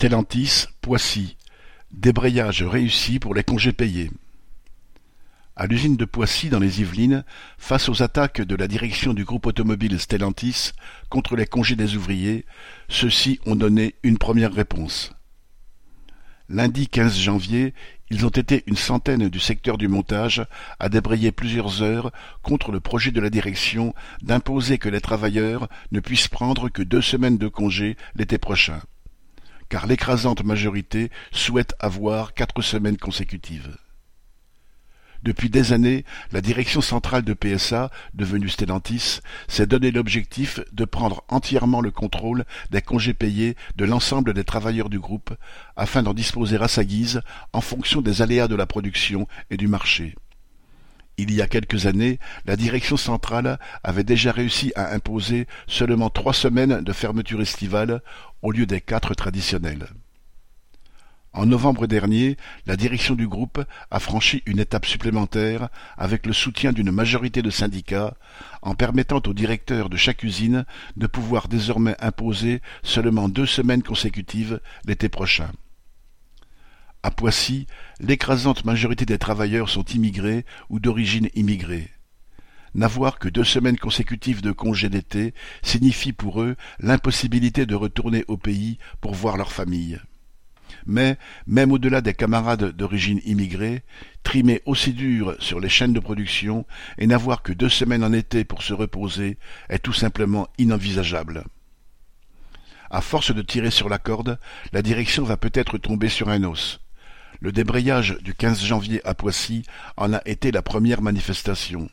Stellantis, Poissy, débrayage réussi pour les congés payés. À l'usine de Poissy dans les Yvelines, face aux attaques de la direction du groupe automobile Stellantis contre les congés des ouvriers, ceux-ci ont donné une première réponse. Lundi 15 janvier, ils ont été une centaine du secteur du montage à débrayer plusieurs heures contre le projet de la direction d'imposer que les travailleurs ne puissent prendre que deux semaines de congés l'été prochain car l'écrasante majorité souhaite avoir quatre semaines consécutives. Depuis des années, la direction centrale de PSA, devenue Stellantis, s'est donné l'objectif de prendre entièrement le contrôle des congés payés de l'ensemble des travailleurs du groupe, afin d'en disposer à sa guise en fonction des aléas de la production et du marché. Il y a quelques années, la direction centrale avait déjà réussi à imposer seulement trois semaines de fermeture estivale au lieu des quatre traditionnelles. En novembre dernier, la direction du groupe a franchi une étape supplémentaire avec le soutien d'une majorité de syndicats, en permettant aux directeurs de chaque usine de pouvoir désormais imposer seulement deux semaines consécutives l'été prochain. Poissy, l'écrasante majorité des travailleurs sont immigrés ou d'origine immigrée. N'avoir que deux semaines consécutives de congé d'été signifie pour eux l'impossibilité de retourner au pays pour voir leur famille. Mais, même au-delà des camarades d'origine immigrée, trimer aussi dur sur les chaînes de production et n'avoir que deux semaines en été pour se reposer est tout simplement inenvisageable. À force de tirer sur la corde, la direction va peut-être tomber sur un os. Le débrayage du 15 janvier à Poissy en a été la première manifestation.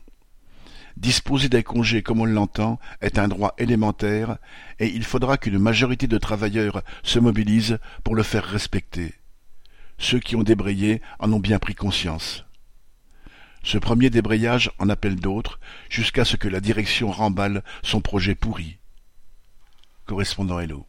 Disposer des congés comme on l'entend est un droit élémentaire et il faudra qu'une majorité de travailleurs se mobilise pour le faire respecter. Ceux qui ont débrayé en ont bien pris conscience. Ce premier débrayage en appelle d'autres jusqu'à ce que la direction remballe son projet pourri. Correspondant Hello.